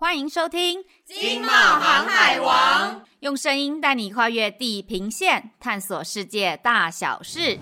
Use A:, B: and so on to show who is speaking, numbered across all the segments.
A: 欢迎收听《
B: 经贸航海王》，
A: 用声音带你跨越地平线，探索世界大小事。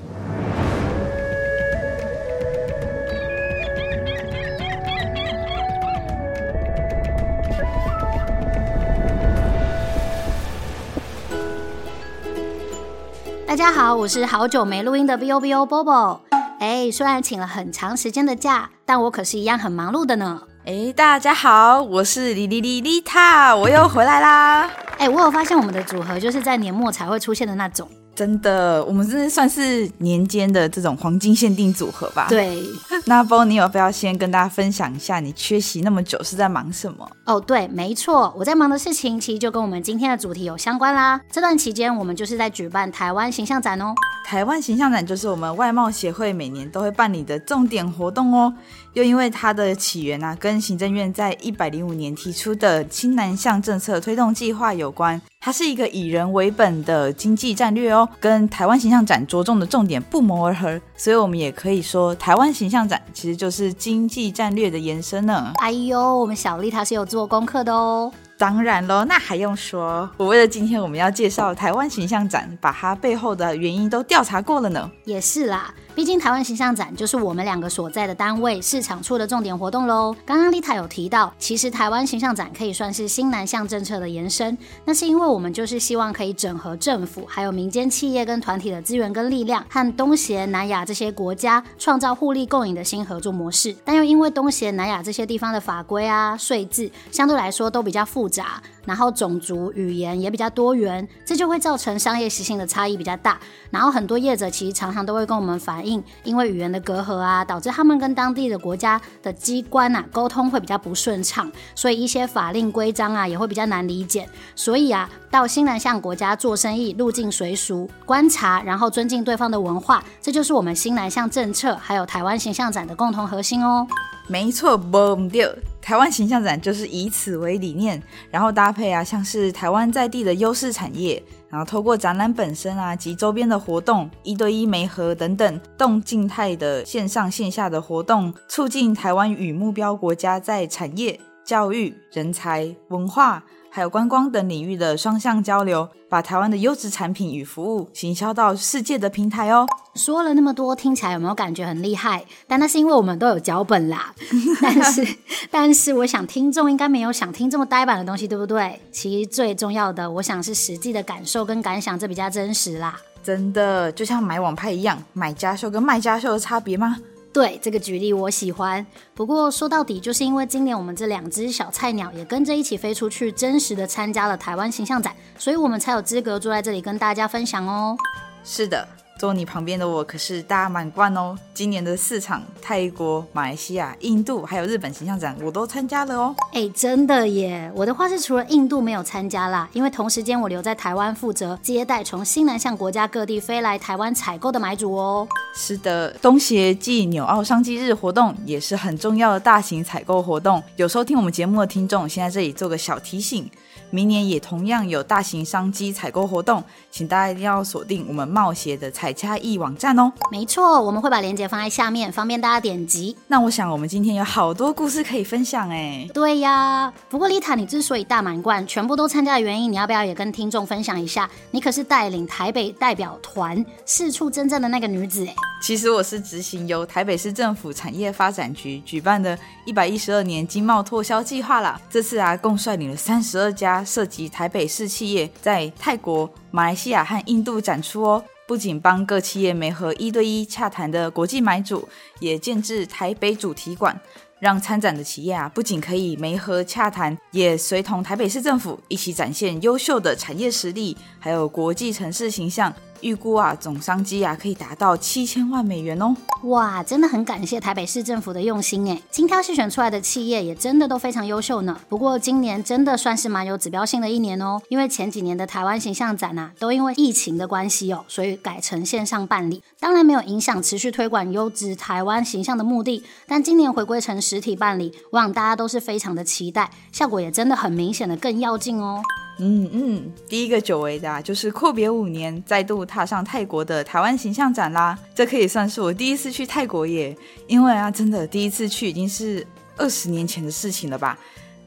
C: 大家好，我是好久没录音的 V O V O Bobo。哎，虽然请了很长时间的假，但我可是一样很忙碌的呢。
B: 哎，大家好，我是莉莉莉莉塔，我又回来啦。
C: 哎，我有发现我们的组合就是在年末才会出现的那种。
B: 真的，我们真的算是年间的这种黄金限定组合吧？
C: 对。
B: 那 Bo，你有不要先跟大家分享一下，你缺席那么久是在忙什么？
C: 哦，对，没错，我在忙的事情其实就跟我们今天的主题有相关啦。这段期间，我们就是在举办台湾形象展哦。
B: 台湾形象展就是我们外贸协会每年都会办理的重点活动哦。又因为它的起源啊，跟行政院在一百零五年提出的新南向政策推动计划有关。它是一个以人为本的经济战略哦，跟台湾形象展着重的重点不谋而合，所以我们也可以说，台湾形象展其实就是经济战略的延伸呢。
C: 哎呦，我们小丽她是有做功课的哦。
B: 当然喽，那还用说？我为了今天我们要介绍台湾形象展，把它背后的原因都调查过了呢。
C: 也是啦。毕竟台湾形象展就是我们两个所在的单位市场处的重点活动喽。刚刚丽塔有提到，其实台湾形象展可以算是新南向政策的延伸。那是因为我们就是希望可以整合政府还有民间企业跟团体的资源跟力量，和东协、南亚这些国家创造互利共赢的新合作模式。但又因为东协、南亚这些地方的法规啊、税制相对来说都比较复杂。然后种族语言也比较多元，这就会造成商业习性的差异比较大。然后很多业者其实常常都会跟我们反映，因为语言的隔阂啊，导致他们跟当地的国家的机关啊沟通会比较不顺畅，所以一些法令规章啊也会比较难理解。所以啊，到新南向国家做生意，入境随俗，观察，然后尊敬对方的文化，这就是我们新南向政策还有台湾形象展的共同核心哦。
B: 没错，boom 掉。台湾形象展就是以此为理念，然后搭配啊，像是台湾在地的优势产业，然后透过展览本身啊及周边的活动，一对一媒合等等，动静态的线上线下的活动，促进台湾与目标国家在产业、教育、人才、文化。还有观光等领域的双向交流，把台湾的优质产品与服务行销到世界的平台哦。
C: 说了那么多，听起来有没有感觉很厉害？但那是因为我们都有脚本啦。但是，但是我想听众应该没有想听这么呆板的东西，对不对？其实最重要的，我想是实际的感受跟感想，这比较真实啦。
B: 真的，就像买网拍一样，买家秀跟卖家秀的差别吗？
C: 对，这个举例我喜欢，不过说到底，就是因为今年我们这两只小菜鸟也跟着一起飞出去，真实的参加了台湾形象展，所以我们才有资格坐在这里跟大家分享哦。
B: 是的。坐你旁边的我可是大满贯哦！今年的四场泰国、马来西亚、印度还有日本形象展我都参加了哦。
C: 哎，真的耶！我的话是除了印度没有参加啦，因为同时间我留在台湾负责接待从新南向国家各地飞来台湾采购的买主哦。
B: 是的，东协暨纽澳商机日活动也是很重要的大型采购活动。有收听我们节目的听众，先在这里做个小提醒。明年也同样有大型商机采购活动，请大家一定要锁定我们贸协的采嘉义网站哦。
C: 没错，我们会把链接放在下面，方便大家点击。
B: 那我想我们今天有好多故事可以分享哎。
C: 对呀，不过丽塔，你之所以大满贯，全部都参加的原因，你要不要也跟听众分享一下？你可是带领台北代表团四处征战的那个女子哎。
B: 其实我是执行由台北市政府产业发展局举办的一百一十二年经贸拓销计划啦。这次啊，共率领了三十二家涉及台北市企业在泰国、马来西亚和印度展出哦。不仅帮各企业媒合一对一洽谈的国际买主，也建制台北主题馆，让参展的企业啊，不仅可以媒合洽谈，也随同台北市政府一起展现优秀的产业实力，还有国际城市形象。预估啊，总商机啊可以达到七千万美元哦！
C: 哇，真的很感谢台北市政府的用心哎，精挑细选出来的企业也真的都非常优秀呢。不过今年真的算是蛮有指标性的一年哦，因为前几年的台湾形象展啊，都因为疫情的关系哦，所以改成线上办理，当然没有影响持续推广优质台湾形象的目的。但今年回归成实体办理，我想大家都是非常的期待，效果也真的很明显的更要劲哦。
B: 嗯嗯，第一个久违的啊，就是阔别五年再度踏上泰国的台湾形象展啦。这可以算是我第一次去泰国耶，因为啊，真的第一次去已经是二十年前的事情了吧。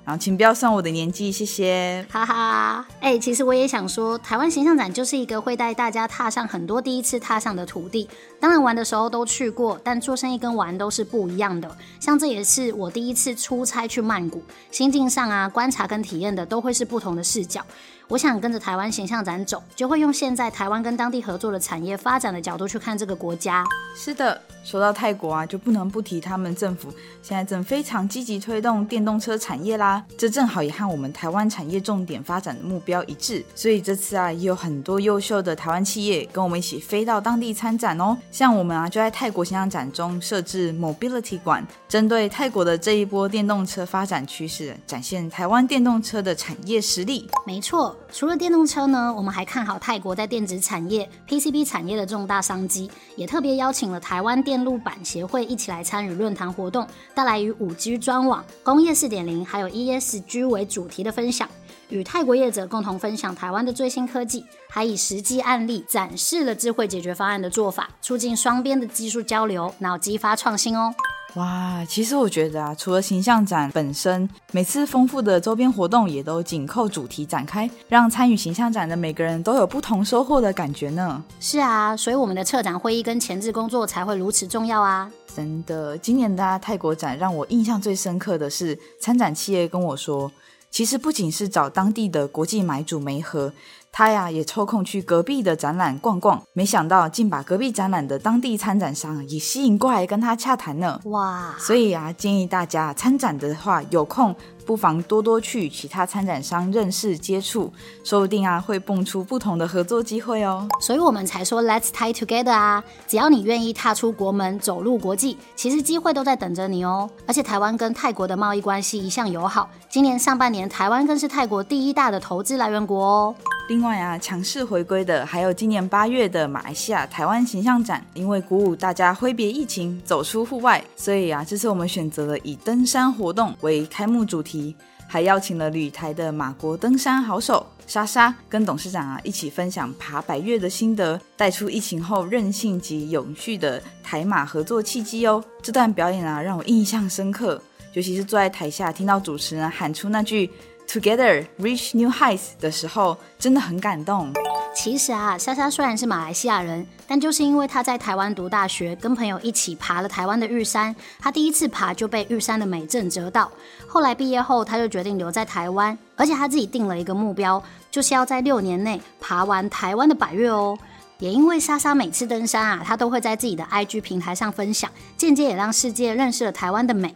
B: 然后请不要算我的年纪，谢谢。
C: 哈哈，哎，其实我也想说，台湾形象展就是一个会带大家踏上很多第一次踏上的土地。当然玩的时候都去过，但做生意跟玩都是不一样的。像这也是我第一次出差去曼谷，心境上啊，观察跟体验的都会是不同的视角。我想跟着台湾形象展走，就会用现在台湾跟当地合作的产业发展的角度去看这个国家。
B: 是的，说到泰国啊，就不能不提他们政府现在正非常积极推动电动车产业啦。这正好也和我们台湾产业重点发展的目标一致，所以这次啊，也有很多优秀的台湾企业跟我们一起飞到当地参展哦。像我们啊，就在泰国形象展中设置 Mobility 馆，针对泰国的这一波电动车发展趋势，展现台湾电动车的产业实力。
C: 没错。除了电动车呢，我们还看好泰国在电子产业、PCB 产业的重大商机，也特别邀请了台湾电路板协会一起来参与论坛活动，带来以 5G 专网、工业4.0还有 ESG 为主题的分享，与泰国业者共同分享台湾的最新科技，还以实际案例展示了智慧解决方案的做法，促进双边的技术交流，然后激发创新哦。
B: 哇，其实我觉得啊，除了形象展本身，每次丰富的周边活动也都紧扣主题展开，让参与形象展的每个人都有不同收获的感觉呢。
C: 是啊，所以我们的策展会议跟前置工作才会如此重要啊。
B: 真的，今年的泰国展让我印象最深刻的是，参展企业跟我说，其实不仅是找当地的国际买主媒合。他呀也抽空去隔壁的展览逛逛，没想到竟把隔壁展览的当地参展商也吸引过来跟他洽谈呢。哇！所以啊，建议大家参展的话，有空不妨多多去其他参展商认识接触，说不定啊会蹦出不同的合作机会哦。
C: 所以我们才说 Let's tie together 啊！只要你愿意踏出国门，走入国际，其实机会都在等着你哦。而且台湾跟泰国的贸易关系一向友好，今年上半年台湾更是泰国第一大的投资来源国哦。
B: 另外啊，强势回归的还有今年八月的马来西亚台湾形象展，因为鼓舞大家挥别疫情，走出户外，所以啊，这次我们选择了以登山活动为开幕主题，还邀请了旅台的马国登山好手莎莎跟董事长啊一起分享爬百岳的心得，带出疫情后韧性及永续的台马合作契机哦。这段表演啊，让我印象深刻，尤其是坐在台下听到主持人喊出那句。Together reach new heights 的时候，真的很感动。
C: 其实啊，莎莎虽然是马来西亚人，但就是因为她在台湾读大学，跟朋友一起爬了台湾的玉山，她第一次爬就被玉山的美震折到。后来毕业后，她就决定留在台湾，而且她自己定了一个目标，就是要在六年内爬完台湾的百岳哦。也因为莎莎每次登山啊，她都会在自己的 IG 平台上分享，间接也让世界认识了台湾的美。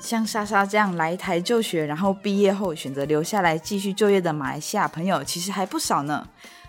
B: 像莎莎这样来台就学，然后毕业后选择留下来继续就业的马来西亚朋友，其实还不少呢。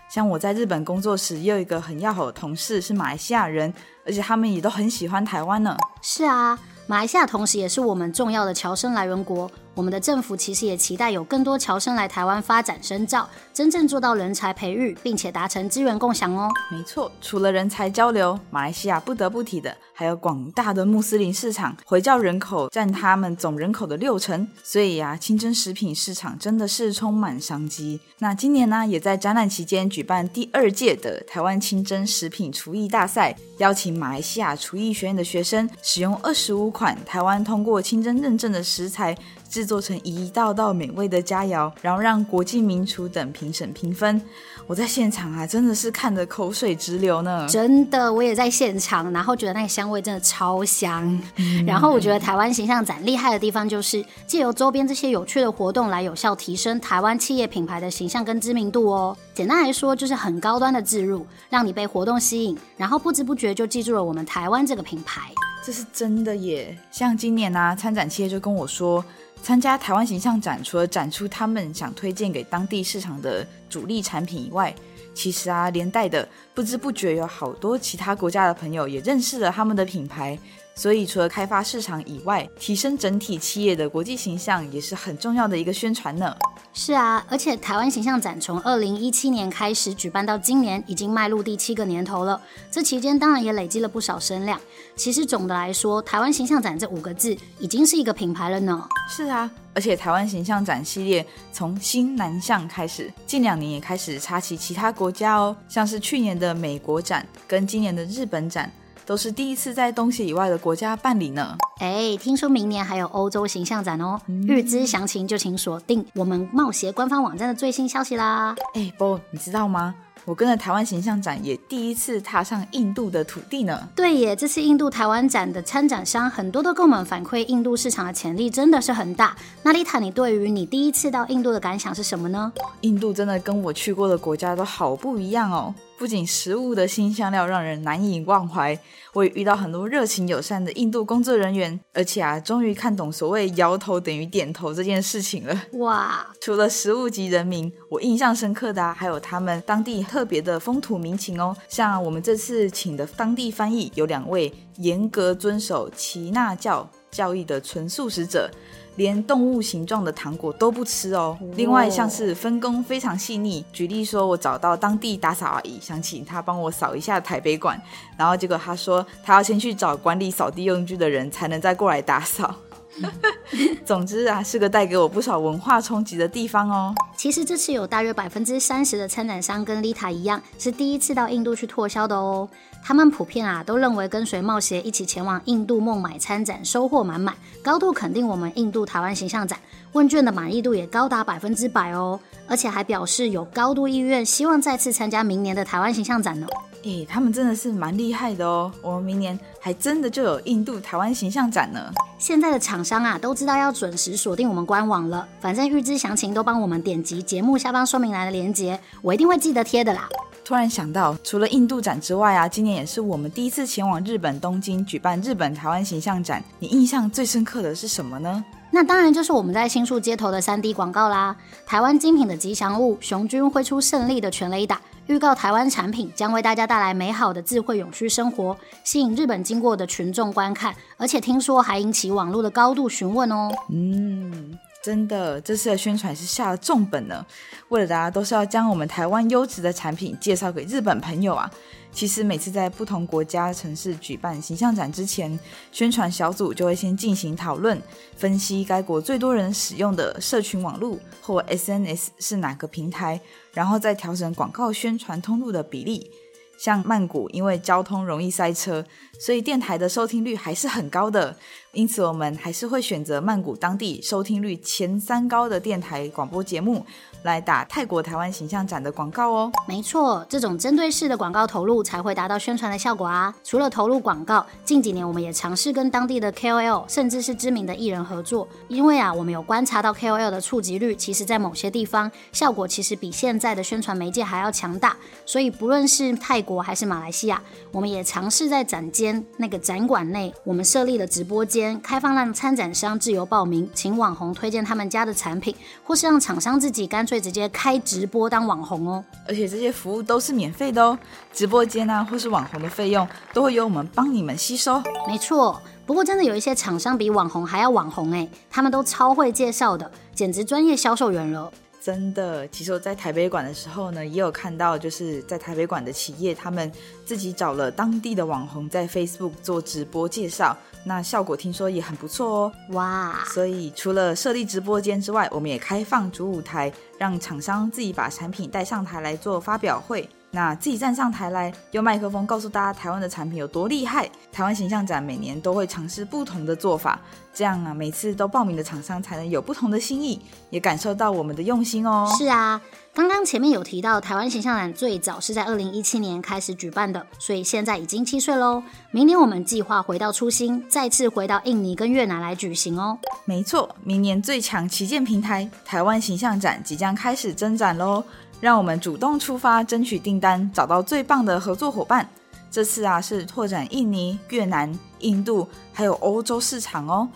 B: 像我在日本工作时，也有一个很要好的同事是马来西亚人，而且他们也都很喜欢台湾呢。
C: 是啊，马来西亚同时也是我们重要的侨生来源国。我们的政府其实也期待有更多侨生来台湾发展深造，真正做到人才培育，并且达成资源共享哦。
B: 没错，除了人才交流，马来西亚不得不提的还有广大的穆斯林市场，回教人口占他们总人口的六成，所以呀、啊，清真食品市场真的是充满商机。那今年呢，也在展览期间举办第二届的台湾清真食品厨艺大赛，邀请马来西亚厨艺学院的学生使用二十五款台湾通过清真认证的食材。制作成一道道美味的佳肴，然后让国际名厨等评审评分。我在现场啊，真的是看得口水直流呢。
C: 真的，我也在现场，然后觉得那个香味真的超香。嗯、然后我觉得台湾形象展厉害的地方，就是借由周边这些有趣的活动来有效提升台湾企业品牌的形象跟知名度哦。简单来说，就是很高端的置入，让你被活动吸引，然后不知不觉就记住了我们台湾这个品牌。
B: 这是真的耶！像今年啊，参展企业就跟我说。参加台湾形象展，除了展出他们想推荐给当地市场的主力产品以外，其实啊，连带的不知不觉有好多其他国家的朋友也认识了他们的品牌。所以，除了开发市场以外，提升整体企业的国际形象也是很重要的一个宣传呢。
C: 是啊，而且台湾形象展从二零一七年开始举办到今年，已经迈入第七个年头了。这期间当然也累积了不少声量。其实总的来说，台湾形象展这五个字已经是一个品牌了呢。
B: 是啊，而且台湾形象展系列从新南向开始，近两年也开始插旗其他国家哦，像是去年的美国展跟今年的日本展。都是第一次在东协以外的国家办理呢。
C: 哎，听说明年还有欧洲形象展哦，预知详情就请锁定我们冒协官方网站的最新消息啦。
B: 哎，波，你知道吗？我跟着台湾形象展也第一次踏上印度的土地呢。
C: 对耶，这次印度台湾展的参展商很多都跟我们反馈，印度市场的潜力真的是很大。那丽塔，你对于你第一次到印度的感想是什么呢？
B: 印度真的跟我去过的国家都好不一样哦。不仅食物的新香料让人难以忘怀，我也遇到很多热情友善的印度工作人员，而且啊，终于看懂所谓摇头等于点头这件事情了。
C: 哇！
B: 除了食物及人民，我印象深刻的啊，还有他们当地特别的风土民情哦。像我们这次请的当地翻译有两位严格遵守耆那教教义的纯素食者。连动物形状的糖果都不吃哦。另外，像是分工非常细腻。举例说，我找到当地打扫阿姨，想请她帮我扫一下台北馆，然后结果她说她要先去找管理扫地用具的人，才能再过来打扫。总之啊，是个带给我不少文化冲击的地方哦。
C: 其实这次有大约百分之三十的参展商跟丽塔一样，是第一次到印度去拓销的哦。他们普遍啊都认为跟随冒协一起前往印度孟买参展收获满满，高度肯定我们印度台湾形象展。问卷的满意度也高达百分之百哦，而且还表示有高度意愿，希望再次参加明年的台湾形象展呢。
B: 诶，他们真的是蛮厉害的哦，我们明年还真的就有印度台湾形象展呢。
C: 现在的厂商啊都知道要准时锁定我们官网了，反正预知详情都帮我们点击节目下方说明栏的链接，我一定会记得贴的啦。
B: 突然想到，除了印度展之外啊，今年也是我们第一次前往日本东京举办日本台湾形象展。你印象最深刻的是什么呢？
C: 那当然就是我们在新宿街头的 3D 广告啦。台湾精品的吉祥物熊军挥出胜利的全雷打，预告台湾产品将为大家带来美好的智慧永续生活，吸引日本经过的群众观看，而且听说还引起网络的高度询问哦。
B: 嗯。真的，这次的宣传是下了重本呢。为了大家都是要将我们台湾优质的产品介绍给日本朋友啊。其实每次在不同国家城市举办形象展之前，宣传小组就会先进行讨论，分析该国最多人使用的社群网络或 SNS 是哪个平台，然后再调整广告宣传通路的比例。像曼谷，因为交通容易塞车，所以电台的收听率还是很高的。因此，我们还是会选择曼谷当地收听率前三高的电台广播节目。来打泰国台湾形象展的广告哦。
C: 没错，这种针对式的广告投入才会达到宣传的效果啊。除了投入广告，近几年我们也尝试跟当地的 KOL，甚至是知名的艺人合作。因为啊，我们有观察到 KOL 的触及率，其实在某些地方效果其实比现在的宣传媒介还要强大。所以不论是泰国还是马来西亚，我们也尝试在展间那个展馆内，我们设立了直播间，开放让参展商自由报名，请网红推荐他们家的产品，或是让厂商自己干脆。直接开直播当网红哦，
B: 而且这些服务都是免费的哦。直播间啊，或是网红的费用都会由我们帮你们吸收。
C: 没错，不过真的有一些厂商比网红还要网红哎，他们都超会介绍的，简直专业销售员了。
B: 真的，其实我在台北馆的时候呢，也有看到，就是在台北馆的企业，他们自己找了当地的网红在 Facebook 做直播介绍，那效果听说也很不错哦。
C: 哇！所
B: 以除了设立直播间之外，我们也开放主舞台，让厂商自己把产品带上台来做发表会。那自己站上台来，用麦克风告诉大家台湾的产品有多厉害。台湾形象展每年都会尝试不同的做法，这样啊，每次都报名的厂商才能有不同的心意，也感受到我们的用心哦。
C: 是啊，刚刚前面有提到台湾形象展最早是在二零一七年开始举办的，所以现在已经七岁喽。明年我们计划回到初心，再次回到印尼跟越南来举行哦。
B: 没错，明年最强旗舰平台台湾形象展即将开始征展喽。让我们主动出发，争取订单，找到最棒的合作伙伴。这次啊，是拓展印尼、越南、印度，还有欧洲市场哦。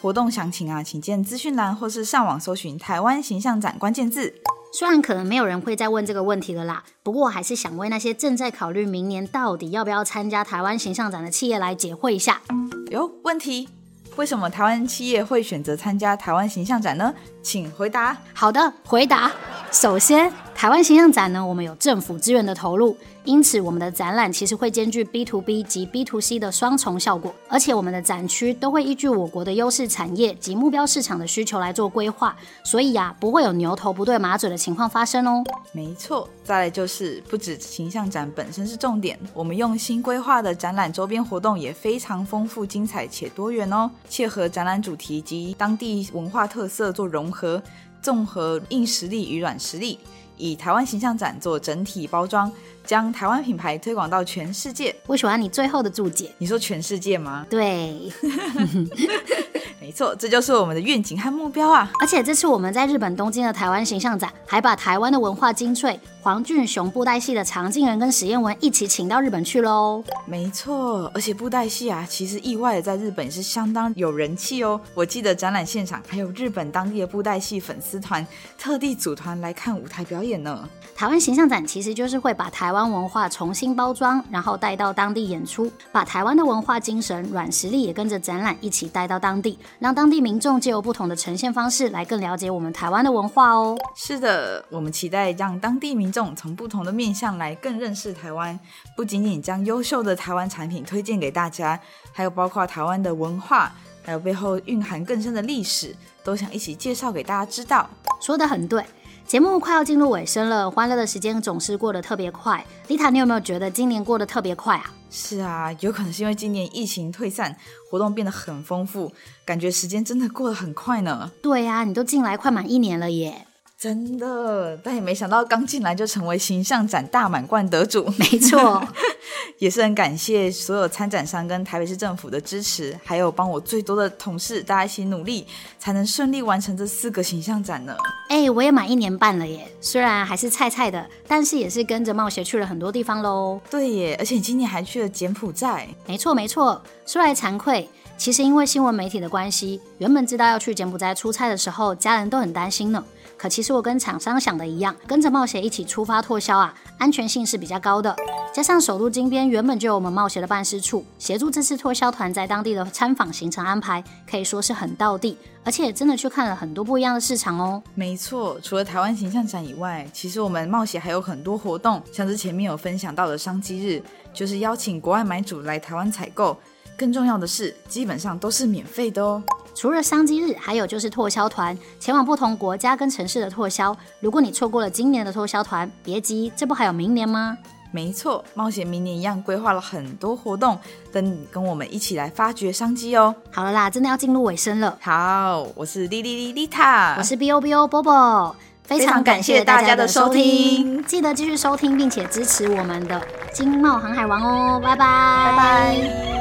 B: 活动详情啊，请见资讯栏或是上网搜寻“台湾形象展”关键字。
C: 虽然可能没有人会再问这个问题了啦，不过我还是想为那些正在考虑明年到底要不要参加台湾形象展的企业来解惑一下。
B: 有问题？为什么台湾企业会选择参加台湾形象展呢？请回答。
C: 好的，回答。首先。台湾形象展呢，我们有政府资源的投入，因此我们的展览其实会兼具 B to B 及 B to C 的双重效果，而且我们的展区都会依据我国的优势产业及目标市场的需求来做规划，所以呀、不会有牛头不对马嘴的情况发生哦。
B: 没错，再来就是不止形象展本身是重点，我们用心规划的展览周边活动也非常丰富精彩且多元哦，切合展览主题及当地文化特色做融合，综合硬实力与软实力。以台湾形象展做整体包装，将台湾品牌推广到全世界。
C: 我喜欢你最后的注解。
B: 你说全世界吗？
C: 对。
B: 没错，这就是我们的愿景和目标啊！
C: 而且这次我们在日本东京的台湾形象展，还把台湾的文化精粹黄俊雄布袋戏的常静人跟史艳文一起请到日本去喽。
B: 没错，而且布袋戏啊，其实意外的在日本是相当有人气哦。我记得展览现场还有日本当地的布袋戏粉丝团特地组团来看舞台表演呢。
C: 台湾形象展其实就是会把台湾文化重新包装，然后带到当地演出，把台湾的文化精神、软实力也跟着展览一起带到当地，让当地民众借由不同的呈现方式来更了解我们台湾的文化哦。
B: 是的，我们期待让当地民众从不同的面向来更认识台湾，不仅仅将优秀的台湾产品推荐给大家，还有包括台湾的文化，还有背后蕴含更深的历史，都想一起介绍给大家知道。
C: 说的很对。节目快要进入尾声了，欢乐的时间总是过得特别快。丽塔，你有没有觉得今年过得特别快啊？
B: 是啊，有可能是因为今年疫情退散，活动变得很丰富，感觉时间真的过得很快呢。
C: 对呀，你都进来快满一年了耶。
B: 真的，但也没想到刚进来就成为形象展大满贯得主。
C: 没错，
B: 也是很感谢所有参展商跟台北市政府的支持，还有帮我最多的同事，大家一起努力，才能顺利完成这四个形象展呢。
C: 哎、欸，我也满一年半了耶，虽然还是菜菜的，但是也是跟着冒险去了很多地方喽。
B: 对耶，而且你今年还去了柬埔寨。
C: 没错没错，说来惭愧，其实因为新闻媒体的关系，原本知道要去柬埔寨出差的时候，家人都很担心呢。可其实我跟厂商想的一样，跟着冒险一起出发拓销啊，安全性是比较高的。加上首都金边原本就有我们冒险的办事处，协助这次拓销团在当地的参访行程安排，可以说是很到地，而且真的去看了很多不一样的市场哦。
B: 没错，除了台湾形象展以外，其实我们冒险还有很多活动，像是前面有分享到的商机日，就是邀请国外买主来台湾采购。更重要的是，基本上都是免费的哦。
C: 除了商机日，还有就是拓销团前往不同国家跟城市的拓销。如果你错过了今年的拓销团，别急，这不还有明年吗？
B: 没错，冒险明年一样规划了很多活动，等你跟我们一起来发掘商机哦。
C: 好了啦，真的要进入尾声了。
B: 好，我是莉莉莉莉塔，
C: 我是 B O B O 非常感谢大家的收听，记得继续收听并且支持我们的经贸航海王哦，拜拜，
B: 拜拜。